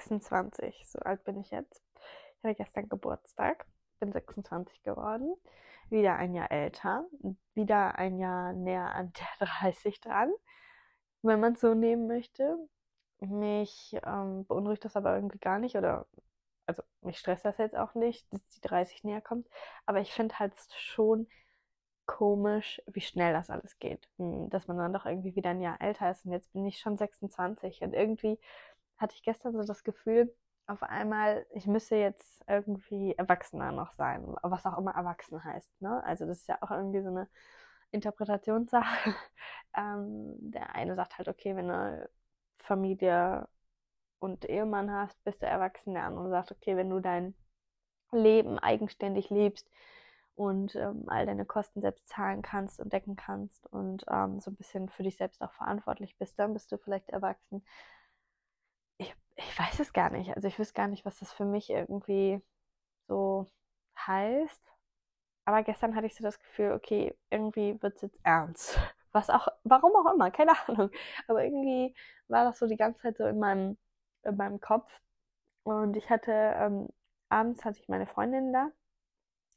26. So alt bin ich jetzt. Ich hatte gestern Geburtstag, bin 26 geworden. Wieder ein Jahr älter, wieder ein Jahr näher an der 30 dran, wenn man es so nehmen möchte. Mich ähm, beunruhigt das aber irgendwie gar nicht oder also mich stresst das jetzt auch nicht, dass die 30 näher kommt, aber ich finde halt schon komisch, wie schnell das alles geht. Hm, dass man dann doch irgendwie wieder ein Jahr älter ist und jetzt bin ich schon 26 und irgendwie hatte ich gestern so das Gefühl, auf einmal, ich müsse jetzt irgendwie erwachsener noch sein, was auch immer erwachsen heißt. Ne? Also das ist ja auch irgendwie so eine Interpretationssache. ähm, der eine sagt halt, okay, wenn eine Familie und Ehemann hast, bist du erwachsen. Der andere sagt, okay, wenn du dein Leben eigenständig lebst und ähm, all deine Kosten selbst zahlen kannst und decken kannst und ähm, so ein bisschen für dich selbst auch verantwortlich bist, dann bist du vielleicht erwachsen. Ich, weiß es gar nicht. Also ich weiß gar nicht, was das für mich irgendwie so heißt. Aber gestern hatte ich so das Gefühl, okay, irgendwie wird es jetzt ernst. Was auch, warum auch immer, keine Ahnung. Aber irgendwie war das so die ganze Zeit so in meinem in meinem Kopf. Und ich hatte, ähm, abends hatte ich meine Freundin da.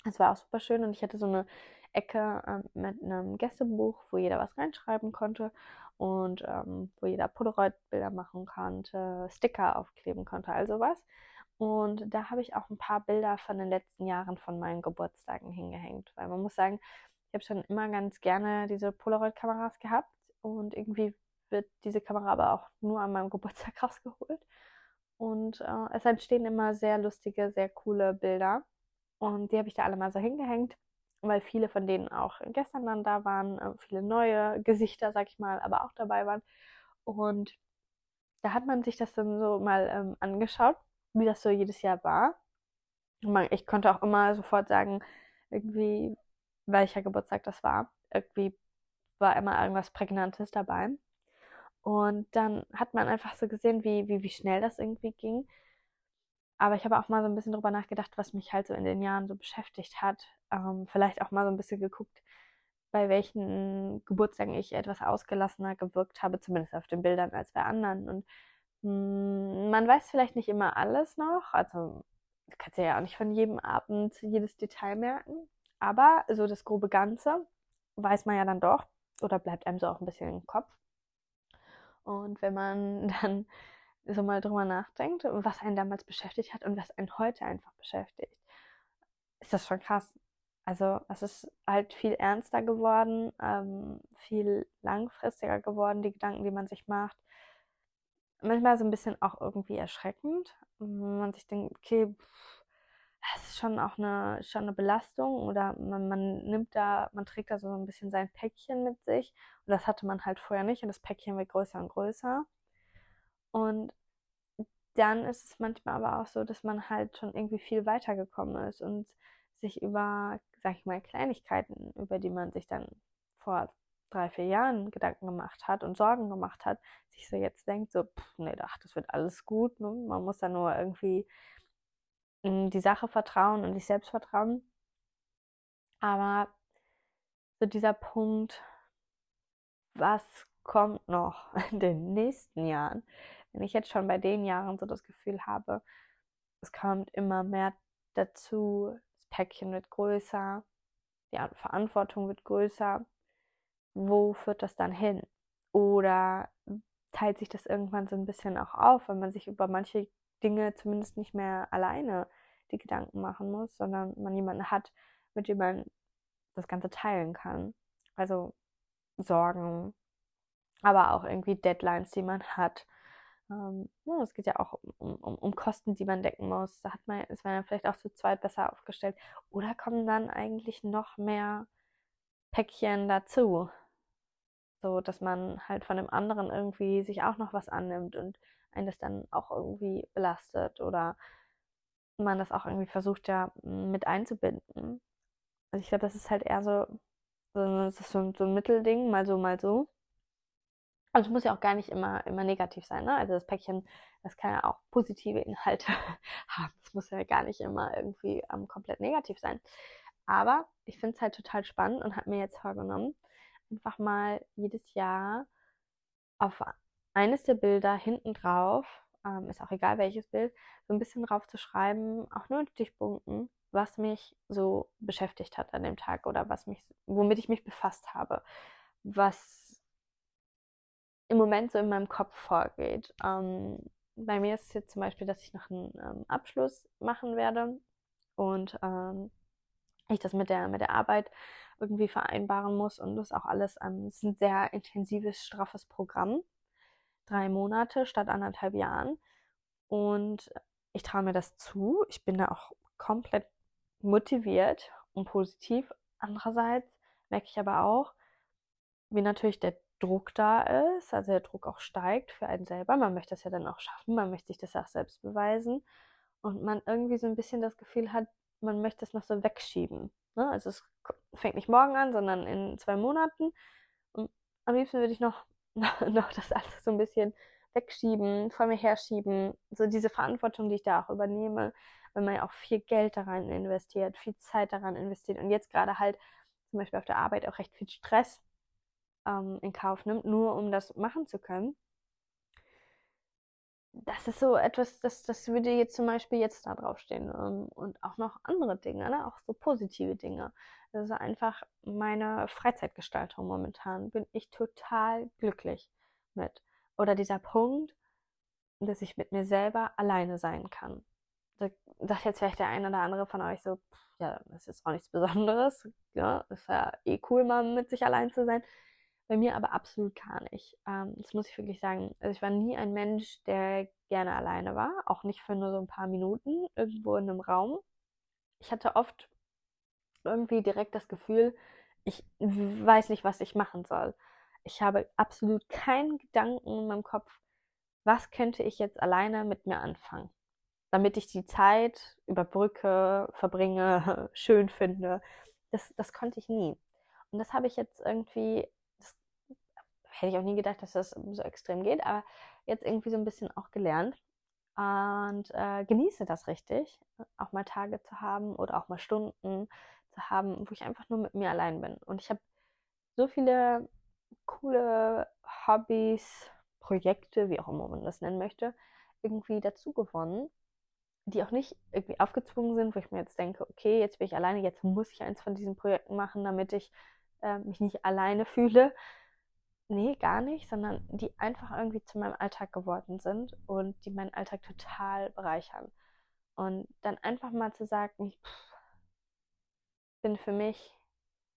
Es war auch super schön und ich hatte so eine Ecke ähm, mit einem Gästebuch, wo jeder was reinschreiben konnte und ähm, wo jeder Polaroid-Bilder machen konnte, Sticker aufkleben konnte, also was. Und da habe ich auch ein paar Bilder von den letzten Jahren von meinen Geburtstagen hingehängt, weil man muss sagen, ich habe schon immer ganz gerne diese Polaroid-Kameras gehabt und irgendwie wird diese Kamera aber auch nur an meinem Geburtstag rausgeholt. Und äh, es entstehen immer sehr lustige, sehr coole Bilder. Und die habe ich da alle mal so hingehängt, weil viele von denen auch gestern dann da waren, äh, viele neue Gesichter, sag ich mal, aber auch dabei waren. Und da hat man sich das dann so mal ähm, angeschaut, wie das so jedes Jahr war. Man, ich konnte auch immer sofort sagen, irgendwie, welcher Geburtstag das war. Irgendwie war immer irgendwas Prägnantes dabei. Und dann hat man einfach so gesehen, wie, wie, wie schnell das irgendwie ging. Aber ich habe auch mal so ein bisschen drüber nachgedacht, was mich halt so in den Jahren so beschäftigt hat. Ähm, vielleicht auch mal so ein bisschen geguckt, bei welchen Geburtstagen ich etwas ausgelassener gewirkt habe, zumindest auf den Bildern als bei anderen. Und mh, hm, man weiß vielleicht nicht immer alles noch. Also du kannst ja auch nicht von jedem Abend jedes Detail merken. Aber so das grobe Ganze weiß man ja dann doch oder bleibt einem so auch ein bisschen im Kopf. Und wenn man dann so mal drüber nachdenkt, was einen damals beschäftigt hat und was einen heute einfach beschäftigt, ist das schon krass. Also es ist halt viel ernster geworden, ähm, viel langfristiger geworden, die Gedanken, die man sich macht. Manchmal so ein bisschen auch irgendwie erschreckend. wenn Man sich denkt, okay, es ist schon auch eine, schon eine Belastung oder man, man nimmt da, man trägt da so ein bisschen sein Päckchen mit sich und das hatte man halt vorher nicht und das Päckchen wird größer und größer. Und dann ist es manchmal aber auch so, dass man halt schon irgendwie viel weitergekommen ist und sich über, sag ich mal, Kleinigkeiten, über die man sich dann vor drei, vier Jahren Gedanken gemacht hat und Sorgen gemacht hat, sich so jetzt denkt, so, pff, nee, ach, das wird alles gut, ne? man muss da nur irgendwie in die Sache vertrauen und sich selbst vertrauen. Aber so dieser Punkt, was kommt noch in den nächsten Jahren, wenn ich jetzt schon bei den Jahren so das Gefühl habe, es kommt immer mehr dazu, das Päckchen wird größer, die Verantwortung wird größer, wo führt das dann hin? Oder teilt sich das irgendwann so ein bisschen auch auf, wenn man sich über manche Dinge zumindest nicht mehr alleine die Gedanken machen muss, sondern man jemanden hat, mit dem man das Ganze teilen kann. Also Sorgen, aber auch irgendwie Deadlines, die man hat. Ähm, es geht ja auch um, um, um, Kosten, die man decken muss. Da hat man, ist man ja vielleicht auch zu zweit besser aufgestellt. Oder kommen dann eigentlich noch mehr Päckchen dazu? So, dass man halt von dem anderen irgendwie sich auch noch was annimmt und einen das dann auch irgendwie belastet oder man das auch irgendwie versucht ja mit einzubinden. Also ich glaube, das ist halt eher so, so, so ein Mittelding, mal so, mal so. Und es muss ja auch gar nicht immer, immer negativ sein. Ne? Also das Päckchen, das kann ja auch positive Inhalte haben. Es muss ja gar nicht immer irgendwie ähm, komplett negativ sein. Aber ich finde es halt total spannend und habe mir jetzt vorgenommen, einfach mal jedes Jahr auf eines der Bilder hinten drauf ähm, ist auch egal welches Bild, so ein bisschen drauf zu schreiben, auch nur in Stichpunkten, was mich so beschäftigt hat an dem Tag oder was mich, womit ich mich befasst habe, was im Moment so in meinem Kopf vorgeht. Ähm, bei mir ist es jetzt zum Beispiel, dass ich noch einen ähm, Abschluss machen werde und ähm, ich das mit der, mit der Arbeit irgendwie vereinbaren muss und das auch alles, ähm, ist ein sehr intensives, straffes Programm. Drei Monate statt anderthalb Jahren. Und ich traue mir das zu. Ich bin da auch komplett motiviert und positiv. Andererseits merke ich aber auch, wie natürlich der Druck da ist, also der Druck auch steigt für einen selber. Man möchte das ja dann auch schaffen, man möchte sich das auch selbst beweisen. Und man irgendwie so ein bisschen das Gefühl hat, man möchte es noch so wegschieben. Ne? Also es fängt nicht morgen an, sondern in zwei Monaten. Und am liebsten würde ich noch, noch das alles so ein bisschen wegschieben, vor mir herschieben. So diese Verantwortung, die ich da auch übernehme, wenn man ja auch viel Geld daran investiert, viel Zeit daran investiert und jetzt gerade halt zum Beispiel auf der Arbeit auch recht viel Stress ähm, in Kauf nimmt, nur um das machen zu können das ist so etwas, das, das würde jetzt zum Beispiel jetzt da draufstehen. Ähm, und auch noch andere Dinge, ne? auch so positive Dinge. Das ist einfach meine Freizeitgestaltung momentan. Bin ich total glücklich mit. Oder dieser Punkt, dass ich mit mir selber alleine sein kann. Da sagt jetzt vielleicht der eine oder andere von euch so, ja, das ist auch nichts Besonderes. Ja, ist ja eh cool, mal mit sich allein zu sein. Bei mir aber absolut gar nicht. Ähm, das muss ich wirklich sagen. Also ich war nie ein Mensch, der gerne alleine war, auch nicht für nur so ein paar Minuten irgendwo in einem Raum. Ich hatte oft irgendwie direkt das Gefühl, ich weiß nicht, was ich machen soll. Ich habe absolut keinen Gedanken in meinem Kopf, was könnte ich jetzt alleine mit mir anfangen, damit ich die Zeit überbrücke, verbringe, schön finde. Das, das konnte ich nie. Und das habe ich jetzt irgendwie hätte ich auch nie gedacht, dass das so extrem geht, aber jetzt irgendwie so ein bisschen auch gelernt und äh, genieße das richtig, auch mal Tage zu haben oder auch mal Stunden zu haben, wo ich einfach nur mit mir allein bin. Und ich habe so viele coole Hobbys, Projekte, wie auch immer man das nennen möchte, irgendwie dazu gewonnen, die auch nicht irgendwie aufgezwungen sind, wo ich mir jetzt denke, okay, jetzt bin ich alleine, jetzt muss ich eins von diesen Projekten machen, damit ich äh, mich nicht alleine fühle, Nee, gar nicht, sondern die einfach irgendwie zu meinem Alltag geworden sind und die meinen Alltag total bereichern. Und dann einfach mal zu sagen, pff, bin für mich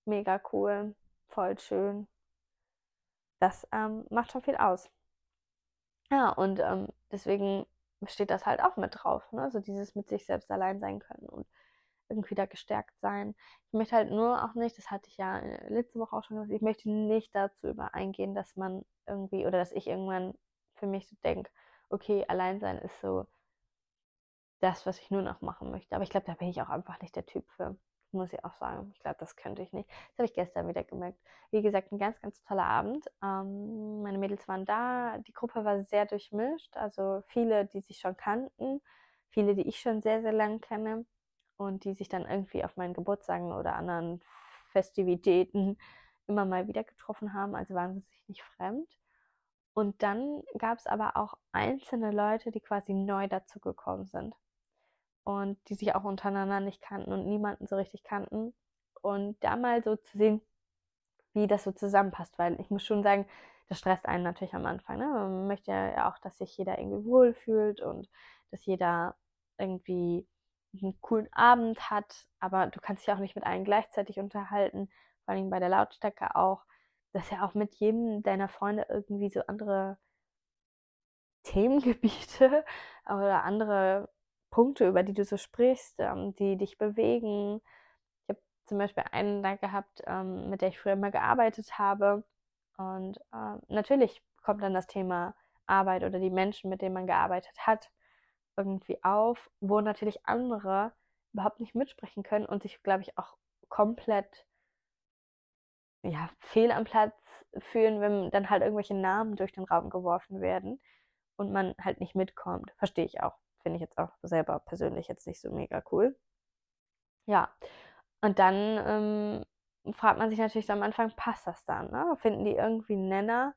mega cool, voll schön. Das ähm, macht schon viel aus. Ja, und ähm, deswegen steht das halt auch mit drauf. Ne? So dieses mit sich selbst allein sein können. Und irgendwie da gestärkt sein. Ich möchte halt nur auch nicht, das hatte ich ja äh, letzte Woche auch schon gesagt, ich möchte nicht dazu übereingehen, dass man irgendwie oder dass ich irgendwann für mich so denke, okay, allein sein ist so das, was ich nur noch machen möchte. Aber ich glaube, da bin ich auch einfach nicht der Typ für. Muss ich auch sagen. Ich glaube, das könnte ich nicht. Das habe ich gestern wieder gemerkt. Wie gesagt, ein ganz, ganz toller Abend. Ähm, meine Mädels waren da. Die Gruppe war sehr durchmischt. Also viele, die sich schon kannten. Viele, die ich schon sehr, sehr lange kenne und die sich dann irgendwie auf meinen Geburtstagen oder anderen Festivitäten immer mal wieder getroffen haben, also waren sie sich nicht fremd. Und dann gab es aber auch einzelne Leute, die quasi neu dazugekommen sind und die sich auch untereinander nicht kannten und niemanden so richtig kannten. Und da mal so zu sehen, wie das so zusammenpasst, weil ich muss schon sagen, das stresst einen natürlich am Anfang. Ne? Man möchte ja auch, dass sich jeder irgendwie wohlfühlt und dass jeder irgendwie einen coolen Abend hat, aber du kannst dich auch nicht mit allen gleichzeitig unterhalten, vor allem bei der Lautstärke auch, dass ja auch mit jedem deiner Freunde irgendwie so andere Themengebiete oder andere Punkte, über die du so sprichst, ähm, die dich bewegen. Ich habe zum Beispiel einen da gehabt, ähm, mit der ich früher mal gearbeitet habe. Und äh, natürlich kommt dann das Thema Arbeit oder die Menschen, mit denen man gearbeitet hat, irgendwie auf, wo natürlich andere überhaupt nicht mitsprechen können und sich, glaube ich, auch komplett ja, fehl am Platz fühlen, wenn dann halt irgendwelche Namen durch den Raum geworfen werden und man halt nicht mitkommt. Verstehe ich auch. Finde ich jetzt auch selber persönlich jetzt nicht so mega cool. Ja, und dann ähm, fragt man sich natürlich so am Anfang, passt das dann? Ne? Finden die irgendwie Nenner,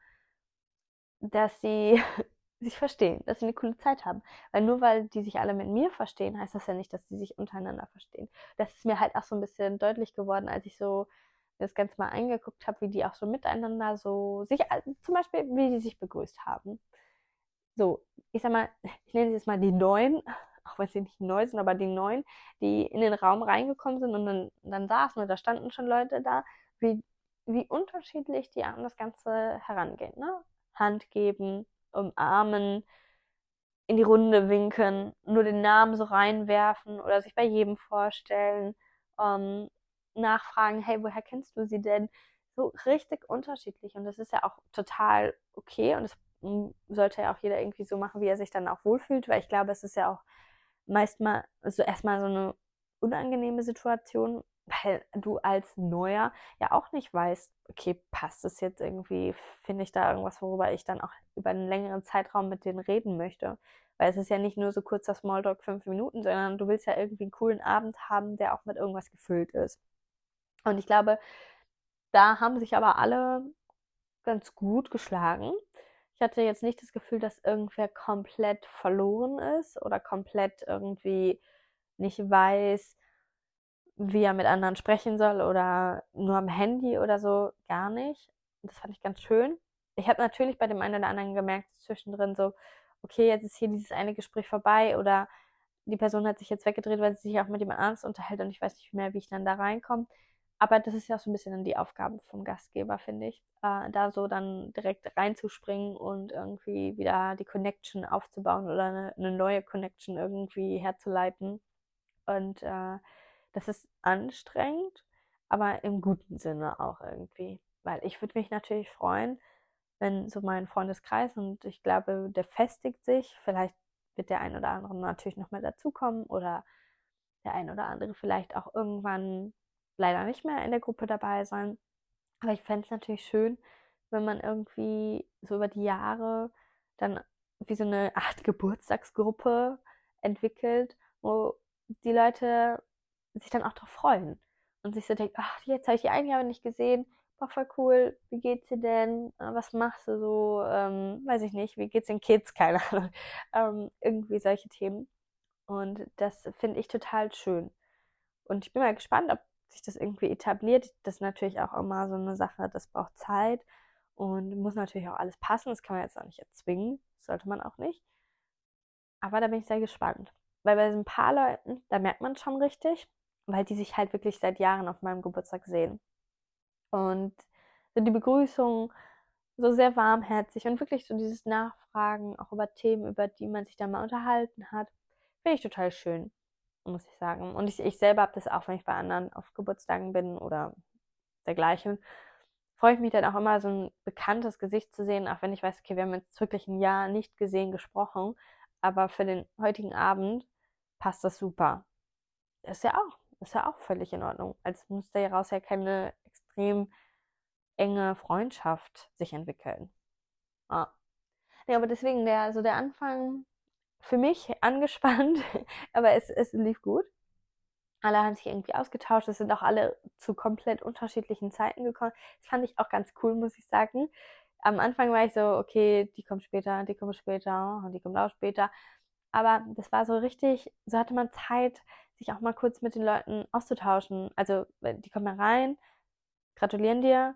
dass sie sich verstehen, dass sie eine coole Zeit haben. Weil nur weil die sich alle mit mir verstehen, heißt das ja nicht, dass sie sich untereinander verstehen. Das ist mir halt auch so ein bisschen deutlich geworden, als ich so das Ganze mal eingeguckt habe, wie die auch so miteinander so sich, zum Beispiel, wie die sich begrüßt haben. So, ich sag mal, ich nenne jetzt mal die Neuen, auch wenn sie nicht neu sind, aber die Neuen, die in den Raum reingekommen sind und dann, dann saßen da standen schon Leute da, wie, wie unterschiedlich die an das Ganze herangehen. Ne? Hand geben, umarmen, in die Runde winken, nur den Namen so reinwerfen oder sich bei jedem vorstellen, ähm, nachfragen, hey, woher kennst du sie denn? So richtig unterschiedlich und das ist ja auch total okay und das hm, sollte ja auch jeder irgendwie so machen, wie er sich dann auch wohlfühlt, weil ich glaube, es ist ja auch meist mal so erstmal so eine unangenehme Situation, weil du als Neuer ja auch nicht weißt, okay, passt es jetzt irgendwie, finde ich da irgendwas, worüber ich dann auch über einen längeren Zeitraum mit denen reden möchte. Weil es ist ja nicht nur so kurzer Smalltalk, fünf Minuten, sondern du willst ja irgendwie einen coolen Abend haben, der auch mit irgendwas gefüllt ist. Und ich glaube, da haben sich aber alle ganz gut geschlagen. Ich hatte jetzt nicht das Gefühl, dass irgendwer komplett verloren ist oder komplett irgendwie nicht weiß, wie er mit anderen sprechen soll oder nur am Handy oder so, gar nicht. Das fand ich ganz schön. Ich habe natürlich bei dem einen oder anderen gemerkt, zwischendrin so, okay, jetzt ist hier dieses eine Gespräch vorbei oder die Person hat sich jetzt weggedreht, weil sie sich auch mit jemand anderes unterhält und ich weiß nicht mehr, wie ich dann da reinkomme. Aber das ist ja auch so ein bisschen dann die Aufgabe vom Gastgeber, finde ich, äh, da so dann direkt reinzuspringen und irgendwie wieder die Connection aufzubauen oder eine, eine neue Connection irgendwie herzuleiten. Und äh, das ist anstrengend, aber im guten Sinne auch irgendwie. Weil ich würde mich natürlich freuen, wenn so mein Freundeskreis und ich glaube, der festigt sich. Vielleicht wird der ein oder andere natürlich noch mal dazukommen oder der ein oder andere vielleicht auch irgendwann leider nicht mehr in der Gruppe dabei sein. Aber ich fände es natürlich schön, wenn man irgendwie so über die Jahre dann wie so eine Art Geburtstagsgruppe entwickelt, wo die Leute sich dann auch darauf freuen. Und sich so denken, ach, jetzt habe ich die ein Jahr nicht gesehen, boah, voll cool, wie geht's dir denn, äh, was machst du so, ähm, weiß ich nicht, wie geht's den Kids, keine Ahnung, ähm, irgendwie solche Themen. Und das finde ich total schön. Und ich bin mal gespannt, ob sich das irgendwie etabliert, das ist natürlich auch immer so eine Sache, das braucht Zeit und muss natürlich auch alles passen, das kann man jetzt auch nicht erzwingen, sollte man auch nicht, aber da bin ich sehr gespannt. Weil bei so ein paar Leuten, da merkt man schon richtig, weil die sich halt wirklich seit Jahren auf meinem Geburtstag sehen. Und so die Begrüßung so sehr warmherzig und wirklich so dieses Nachfragen auch über Themen, über die man sich da mal unterhalten hat, finde ich total schön, muss ich sagen. Und ich, ich selber habe das auch, wenn ich bei anderen auf Geburtstagen bin oder dergleichen, freue ich mich dann auch immer, so ein bekanntes Gesicht zu sehen, auch wenn ich weiß, okay, wir haben jetzt wirklich ein Jahr nicht gesehen, gesprochen, aber für den heutigen Abend passt das super. Ist ja auch ist ja auch völlig in Ordnung. Als muss daraus ja keine extrem enge Freundschaft sich entwickeln. Ah. Ja, aber deswegen der, so der Anfang für mich angespannt, aber es, es lief gut. Alle haben sich irgendwie ausgetauscht. Es sind auch alle zu komplett unterschiedlichen Zeiten gekommen. Das fand ich auch ganz cool, muss ich sagen. Am Anfang war ich so, okay, die kommt später, die kommt später und die kommt auch später. Aber das war so richtig, so hatte man Zeit, sich auch mal kurz mit den Leuten auszutauschen. Also die kommen rein, gratulieren dir,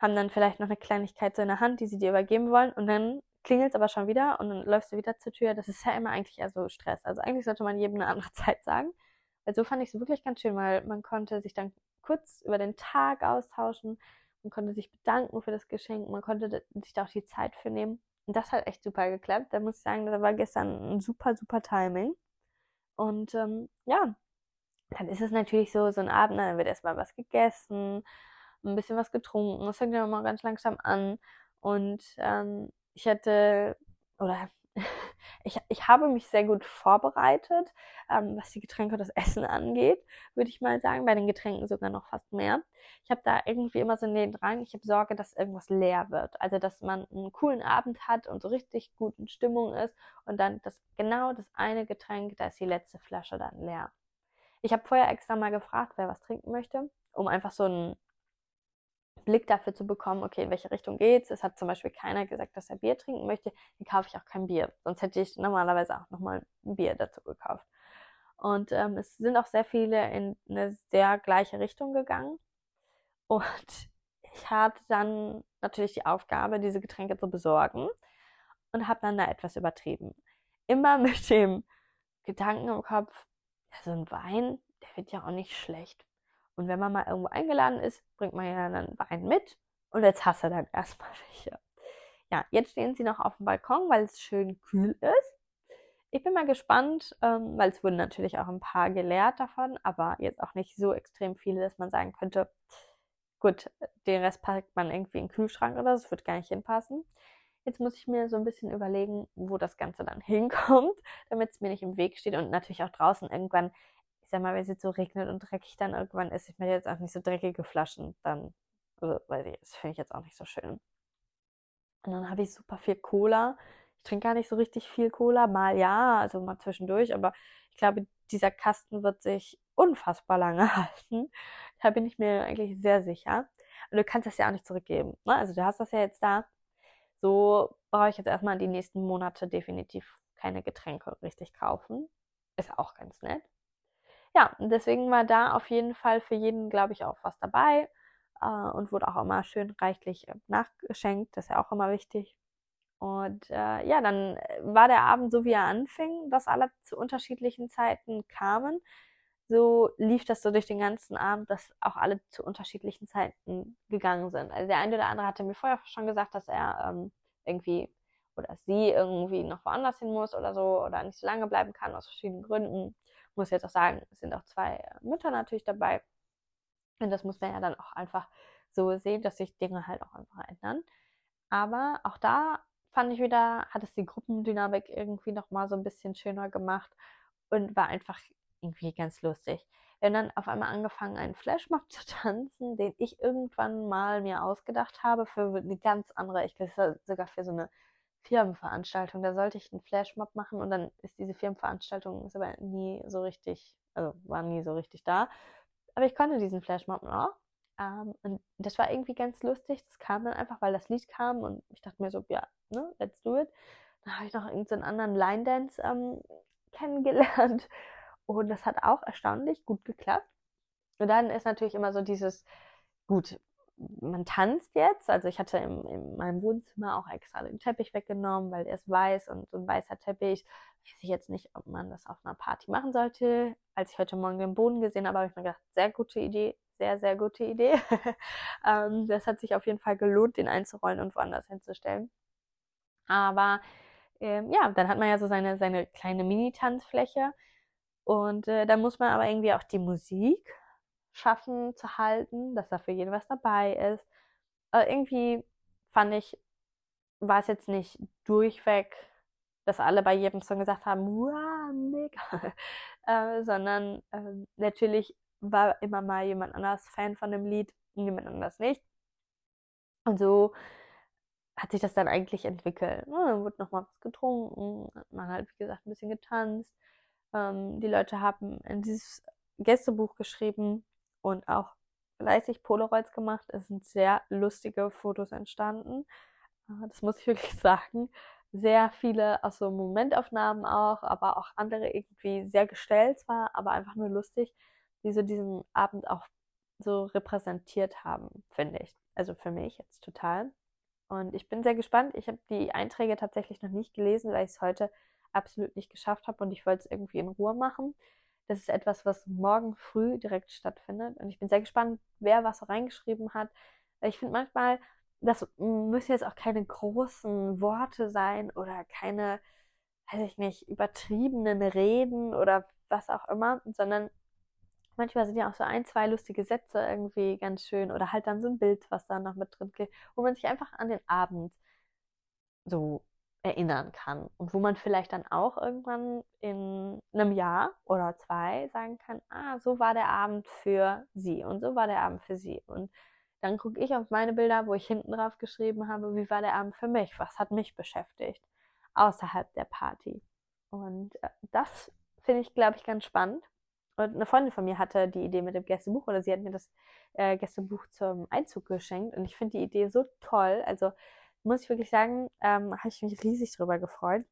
haben dann vielleicht noch eine Kleinigkeit so in der Hand, die sie dir übergeben wollen und dann klingelt es aber schon wieder und dann läufst du wieder zur Tür. Das ist ja immer eigentlich eher so Stress. Also eigentlich sollte man jedem eine andere Zeit sagen. Also fand ich es wirklich ganz schön, weil man konnte sich dann kurz über den Tag austauschen, man konnte sich bedanken für das Geschenk, man konnte sich da auch die Zeit für nehmen. Und das hat echt super geklappt. Da muss ich sagen, da war gestern ein super, super Timing. Und ähm, ja, dann ist es natürlich so, so ein Abend, dann wird erstmal was gegessen, ein bisschen was getrunken. Es fängt dann immer ganz langsam an. Und ähm, ich hätte, oder ich, ich habe mich sehr gut vorbereitet, ähm, was die Getränke und das Essen angeht, würde ich mal sagen. Bei den Getränken sogar noch fast mehr. Ich habe da irgendwie immer so den Drang, ich habe Sorge, dass irgendwas leer wird. Also, dass man einen coolen Abend hat und so richtig guten Stimmung ist und dann das genau das eine Getränk, da ist die letzte Flasche dann leer. Ich habe vorher extra mal gefragt, wer was trinken möchte, um einfach so ein Blick dafür zu bekommen, okay, in welche Richtung geht's. Es hat zum Beispiel keiner gesagt, dass er Bier trinken möchte, dann kaufe ich auch kein Bier. Sonst hätte ich normalerweise auch nochmal ein Bier dazu gekauft. Und ähm, es sind auch sehr viele in eine sehr gleiche Richtung gegangen. Und ich hatte dann natürlich die Aufgabe, diese Getränke zu besorgen und habe dann da etwas übertrieben. Immer mit dem Gedanken im Kopf, ja, so ein Wein, der wird ja auch nicht schlecht. Und wenn man mal irgendwo eingeladen ist, bringt man ja dann Wein mit. Und jetzt hast du dann erstmal welche. Ja, jetzt stehen sie noch auf dem Balkon, weil es schön kühl ist. Ich bin mal gespannt, ähm, weil es wurden natürlich auch ein paar geleert davon, aber jetzt auch nicht so extrem viele, dass man sagen könnte, gut, den Rest packt man irgendwie in den Kühlschrank oder so, das wird gar nicht hinpassen. Jetzt muss ich mir so ein bisschen überlegen, wo das Ganze dann hinkommt, damit es mir nicht im Weg steht und natürlich auch draußen irgendwann ich sag mal, wenn es jetzt so regnet und dreckig dann irgendwann ist, ich mir jetzt auch nicht so dreckige Flaschen, dann, also, weiß ich, das finde ich jetzt auch nicht so schön. Und dann habe ich super viel Cola. Ich trinke gar nicht so richtig viel Cola, mal ja, also mal zwischendurch, aber ich glaube, dieser Kasten wird sich unfassbar lange halten. Da bin ich mir eigentlich sehr sicher. Und du kannst das ja auch nicht zurückgeben. Ne? Also du hast das ja jetzt da. So brauche ich jetzt erstmal die nächsten Monate definitiv keine Getränke richtig kaufen. Ist auch ganz nett ja, deswegen war da auf jeden Fall für jeden, glaube ich, auch was dabei äh, und wurde auch immer schön reichlich äh, nachgeschenkt. Das ist ja auch immer wichtig. Und äh, ja, dann äh, war der Abend so, wie er anfing, dass alle zu unterschiedlichen Zeiten kamen. So lief das so durch den ganzen Abend, dass auch alle zu unterschiedlichen Zeiten gegangen sind. Also der eine oder andere hatte mir vorher schon gesagt, dass er ähm, irgendwie oder sie irgendwie noch woanders hin muss oder so oder nicht so lange bleiben kann aus verschiedenen Gründen muss jetzt auch sagen, es sind auch zwei äh, Mütter natürlich dabei. Und das muss man ja dann auch einfach so sehen, dass sich Dinge halt auch einfach ändern. Aber auch da fand ich wieder, hat es die Gruppendynamik irgendwie nochmal so ein bisschen schöner gemacht und war einfach irgendwie ganz lustig. Wir haben dann auf einmal angefangen, einen Flashmob zu tanzen, den ich irgendwann mal mir ausgedacht habe für eine ganz andere, ich glaube sogar für so eine Firmenveranstaltung. Da sollte ich einen Flashmob machen und dann ist diese Firmenveranstaltung ist aber nie so richtig, also war nie so richtig da. Aber ich konnte diesen Flashmob noch. Ähm, und das war irgendwie ganz lustig. Das kam dann einfach, weil das Lied kam und ich dachte mir so, ja, ne, let's do it. Dann habe ich noch irgendeinen anderen Line Dance ähm, kennengelernt und das hat auch erstaunlich gut geklappt. Und dann ist natürlich immer so dieses, gut, man tanzt jetzt. Also ich hatte im, in meinem Wohnzimmer auch extra den Teppich weggenommen, weil der ist weiß und so ein weißer Teppich. Ich weiß jetzt nicht, ob man das auf einer Party machen sollte. Als ich heute Morgen den Boden gesehen habe, habe ich mir gedacht, sehr gute Idee, sehr, sehr gute Idee. ähm, das hat sich auf jeden Fall gelohnt, den einzurollen und woanders hinzustellen. Aber ähm, ja, dann hat man ja so seine, seine kleine Mini-Tanzfläche. Und äh, da muss man aber irgendwie auch die Musik schaffen zu halten, dass da für jeden was dabei ist. Aber irgendwie fand ich, war es jetzt nicht durchweg, dass alle bei jedem Song gesagt haben, wow, mega, äh, sondern äh, natürlich war immer mal jemand anders Fan von dem Lied, jemand anders nicht. Und so hat sich das dann eigentlich entwickelt. Ja, dann wurde nochmal was getrunken, hat man halt, wie gesagt, ein bisschen getanzt. Ähm, die Leute haben in dieses Gästebuch geschrieben, und auch fleißig Polaroids gemacht. Es sind sehr lustige Fotos entstanden. Äh, das muss ich wirklich sagen. Sehr viele aus so Momentaufnahmen auch, aber auch andere irgendwie sehr gestellt zwar, aber einfach nur lustig, die so diesen Abend auch so repräsentiert haben, finde ich. Also für mich jetzt total. Und ich bin sehr gespannt. Ich habe die Einträge tatsächlich noch nicht gelesen, weil ich es heute absolut nicht geschafft habe und ich wollte es irgendwie in Ruhe machen. Das ist etwas, was morgen früh direkt stattfindet. Und ich bin sehr gespannt, wer was reingeschrieben hat. Ich finde manchmal, das müssen jetzt auch keine großen Worte sein oder keine, weiß ich nicht, übertriebenen Reden oder was auch immer, sondern manchmal sind ja auch so ein, zwei lustige Sätze irgendwie ganz schön oder halt dann so ein Bild, was da noch mit drin klebt, wo man sich einfach an den Abend so erinnern kann und wo man vielleicht dann auch irgendwann in einem Jahr oder zwei sagen kann, ah, so war der Abend für sie und so war der Abend für sie. Und dann gucke ich auf meine Bilder, wo ich hinten drauf geschrieben habe, wie war der Abend für mich, was hat mich beschäftigt außerhalb der Party? Und äh, das finde ich, glaube ich, ganz spannend. Und eine Freundin von mir hatte die Idee mit dem Gästebuch oder sie hat mir das äh, Gästebuch zum Einzug geschenkt und ich finde die Idee so toll. Also muss ich wirklich sagen, ähm, habe ich mich riesig drüber gefreut,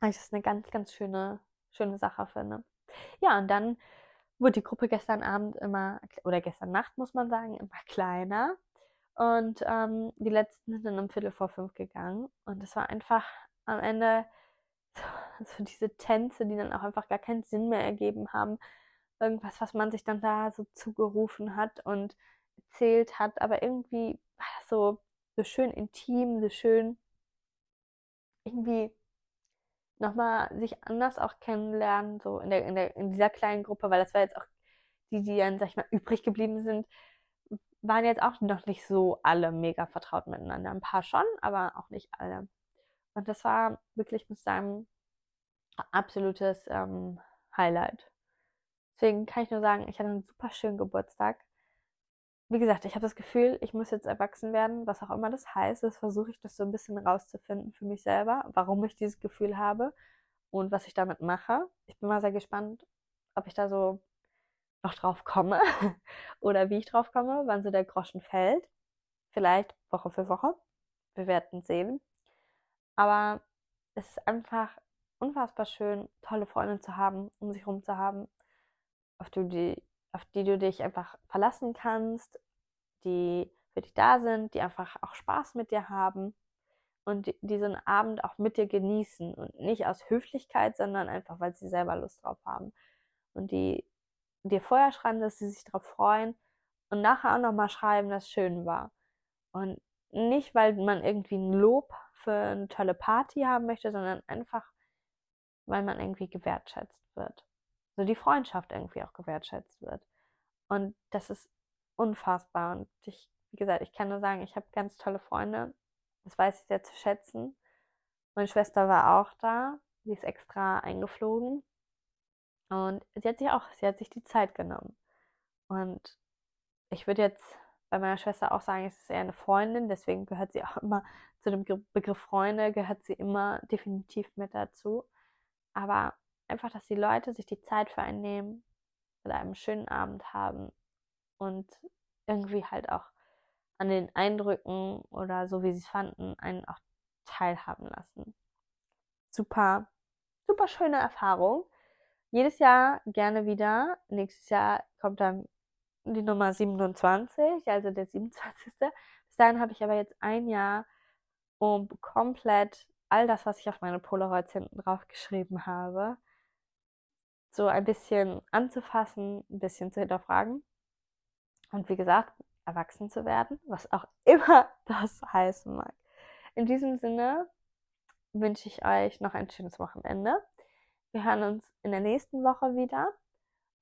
weil ich das eine ganz, ganz schöne, schöne Sache finde. Ja, und dann wurde die Gruppe gestern Abend immer, oder gestern Nacht muss man sagen, immer kleiner. Und ähm, die letzten sind dann um Viertel vor fünf gegangen. Und es war einfach am Ende so diese Tänze, die dann auch einfach gar keinen Sinn mehr ergeben haben. Irgendwas, was man sich dann da so zugerufen hat und erzählt hat, aber irgendwie war das so, so schön intim, so schön irgendwie nochmal sich anders auch kennenlernen, so in, der, in, der, in dieser kleinen Gruppe, weil das war jetzt auch die, die dann, sag ich mal, übrig geblieben sind, waren jetzt auch noch nicht so alle mega vertraut miteinander. Ein paar schon, aber auch nicht alle. Und das war wirklich, muss sagen, absolutes ähm, Highlight. Deswegen kann ich nur sagen, ich hatte einen super schönen Geburtstag. Wie gesagt, ich habe das Gefühl, ich muss jetzt erwachsen werden, was auch immer das heißt. Das versuche ich das so ein bisschen rauszufinden für mich selber, warum ich dieses Gefühl habe und was ich damit mache. Ich bin mal sehr gespannt, ob ich da so noch drauf komme oder wie ich drauf komme, wann so der Groschen fällt. Vielleicht Woche für Woche. Wir werden sehen. Aber es ist einfach unfassbar schön, tolle Freunde zu haben, um sich herum zu haben, auf die, auf die du dich einfach verlassen kannst, die für dich da sind, die einfach auch Spaß mit dir haben und die, diesen Abend auch mit dir genießen und nicht aus Höflichkeit, sondern einfach, weil sie selber Lust drauf haben und die dir vorher schreiben, dass sie sich darauf freuen und nachher auch nochmal schreiben, dass es schön war. Und nicht, weil man irgendwie ein Lob für eine tolle Party haben möchte, sondern einfach, weil man irgendwie gewertschätzt wird. So die Freundschaft irgendwie auch gewertschätzt wird. Und das ist unfassbar. Und ich, wie gesagt, ich kann nur sagen, ich habe ganz tolle Freunde. Das weiß ich sehr zu schätzen. Meine Schwester war auch da. Sie ist extra eingeflogen. Und sie hat sich auch, sie hat sich die Zeit genommen. Und ich würde jetzt bei meiner Schwester auch sagen, es ist eher eine Freundin, deswegen gehört sie auch immer zu dem Begriff Freunde, gehört sie immer definitiv mit dazu. Aber einfach, dass die Leute sich die Zeit für einen nehmen, mit einem schönen Abend haben und irgendwie halt auch an den Eindrücken oder so, wie sie es fanden, einen auch teilhaben lassen. Super, super schöne Erfahrung. Jedes Jahr gerne wieder. Nächstes Jahr kommt dann die Nummer 27, also der 27. Bis dahin habe ich aber jetzt ein Jahr, um komplett all das, was ich auf meine Polaroids hinten drauf geschrieben habe, so ein bisschen anzufassen, ein bisschen zu hinterfragen. Und wie gesagt, erwachsen zu werden, was auch immer das heißen mag. In diesem Sinne wünsche ich euch noch ein schönes Wochenende. Wir hören uns in der nächsten Woche wieder.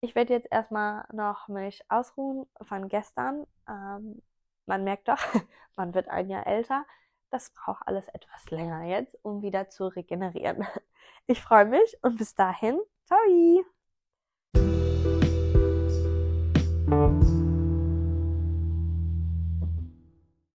Ich werde jetzt erstmal noch mich ausruhen von gestern. Ähm, man merkt doch, man wird ein Jahr älter. Das braucht alles etwas länger jetzt, um wieder zu regenerieren. Ich freue mich und bis dahin, ciao!